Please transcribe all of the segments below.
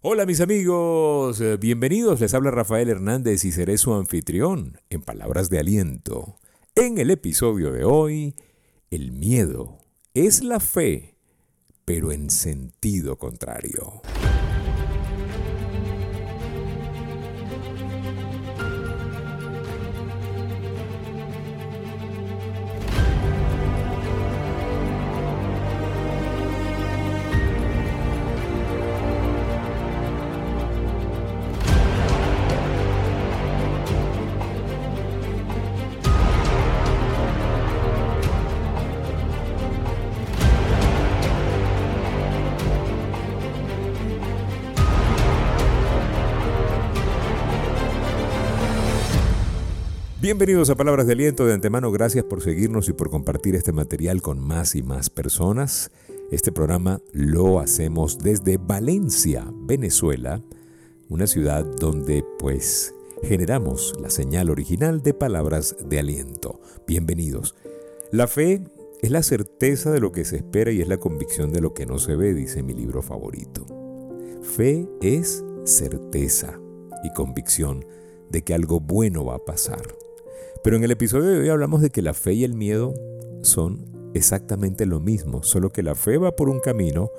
Hola mis amigos, eh, bienvenidos, les habla Rafael Hernández y seré su anfitrión en Palabras de Aliento. En el episodio de hoy, el miedo es la fe, pero en sentido contrario. Bienvenidos a Palabras de Aliento. De antemano, gracias por seguirnos y por compartir este material con más y más personas. Este programa lo hacemos desde Valencia, Venezuela, una ciudad donde pues generamos la señal original de Palabras de Aliento. Bienvenidos. La fe es la certeza de lo que se espera y es la convicción de lo que no se ve, dice mi libro favorito. Fe es certeza y convicción de que algo bueno va a pasar. Pero en el episodio de hoy hablamos de que la fe y el miedo son exactamente lo mismo, solo que la fe va por un camino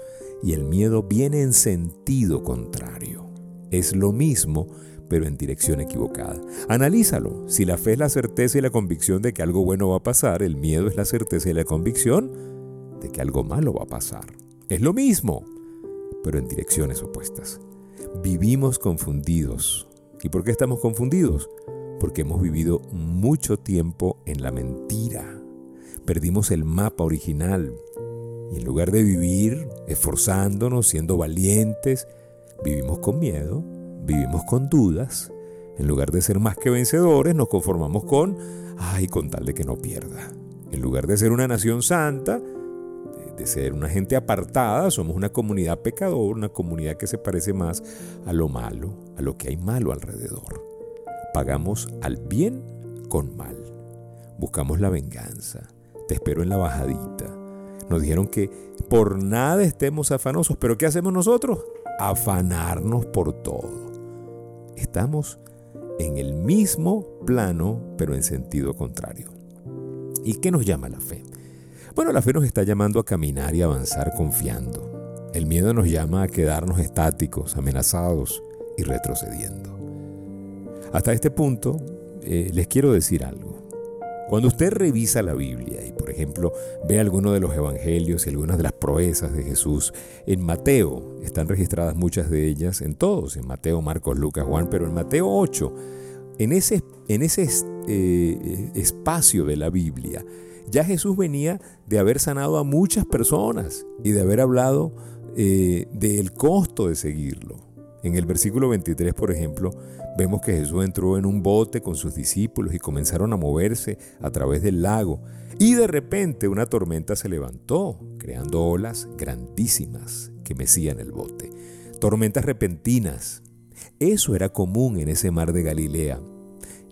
y el miedo viene en sentido contrario. Es lo mismo, pero en dirección equivocada. Analízalo. Si la fe es la certeza y la convicción de que algo bueno va a pasar, el miedo es la certeza y la convicción de que algo malo va a pasar. Es lo mismo, pero en direcciones opuestas. Vivimos confundidos. ¿Y por qué estamos confundidos? Porque hemos vivido mucho tiempo en la mentira. Perdimos el mapa original y en lugar de vivir esforzándonos, siendo valientes, vivimos con miedo, vivimos con dudas. En lugar de ser más que vencedores, nos conformamos con, ay, con tal de que no pierda. En lugar de ser una nación santa, de ser una gente apartada, somos una comunidad pecadora, una comunidad que se parece más a lo malo, a lo que hay malo alrededor. Pagamos al bien con mal. Buscamos la venganza. Te espero en la bajadita. Nos dijeron que por nada estemos afanosos, pero ¿qué hacemos nosotros? Afanarnos por todo. Estamos en el mismo plano, pero en sentido contrario. ¿Y qué nos llama la fe? Bueno, la fe nos está llamando a caminar y avanzar confiando. El miedo nos llama a quedarnos estáticos, amenazados y retrocediendo. Hasta este punto, eh, les quiero decir algo. Cuando usted revisa la Biblia y, por ejemplo, ve alguno de los evangelios y algunas de las proezas de Jesús, en Mateo están registradas muchas de ellas, en todos, en Mateo, Marcos, Lucas, Juan, pero en Mateo 8, en ese, en ese eh, espacio de la Biblia, ya Jesús venía de haber sanado a muchas personas y de haber hablado eh, del costo de seguirlo. En el versículo 23, por ejemplo, vemos que Jesús entró en un bote con sus discípulos y comenzaron a moverse a través del lago. Y de repente una tormenta se levantó, creando olas grandísimas que mecían el bote. Tormentas repentinas. Eso era común en ese mar de Galilea.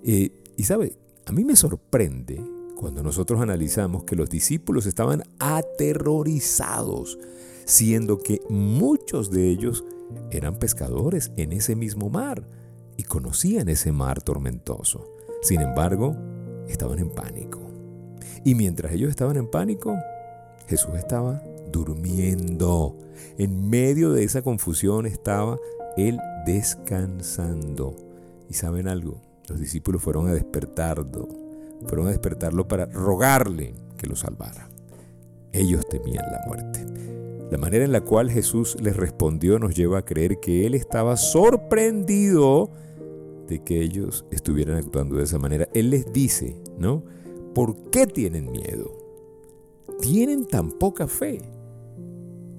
Eh, y sabe, a mí me sorprende cuando nosotros analizamos que los discípulos estaban aterrorizados, siendo que muchos de ellos eran pescadores en ese mismo mar y conocían ese mar tormentoso. Sin embargo, estaban en pánico. Y mientras ellos estaban en pánico, Jesús estaba durmiendo. En medio de esa confusión estaba Él descansando. ¿Y saben algo? Los discípulos fueron a despertarlo. Fueron a despertarlo para rogarle que lo salvara. Ellos temían la muerte. La manera en la cual Jesús les respondió nos lleva a creer que Él estaba sorprendido de que ellos estuvieran actuando de esa manera. Él les dice, ¿no? ¿Por qué tienen miedo? Tienen tan poca fe.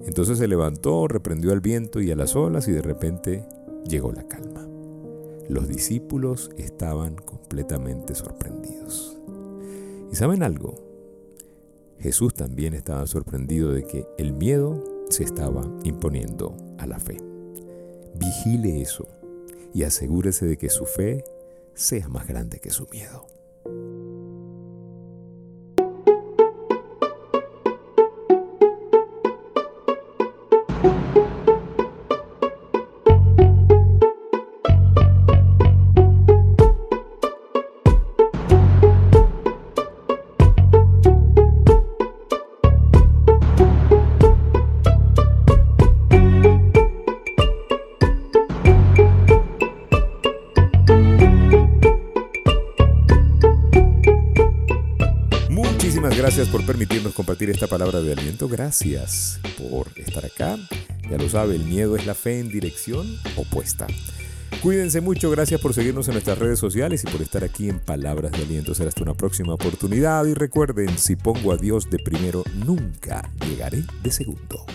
Entonces se levantó, reprendió al viento y a las olas y de repente llegó la calma. Los discípulos estaban completamente sorprendidos. ¿Y saben algo? Jesús también estaba sorprendido de que el miedo se estaba imponiendo a la fe. Vigile eso y asegúrese de que su fe sea más grande que su miedo. Muchísimas gracias por permitirnos compartir esta palabra de aliento. Gracias por estar acá. Ya lo sabe, el miedo es la fe en dirección opuesta. Cuídense mucho, gracias por seguirnos en nuestras redes sociales y por estar aquí en Palabras de Aliento. Será hasta una próxima oportunidad y recuerden, si pongo a Dios de primero, nunca llegaré de segundo.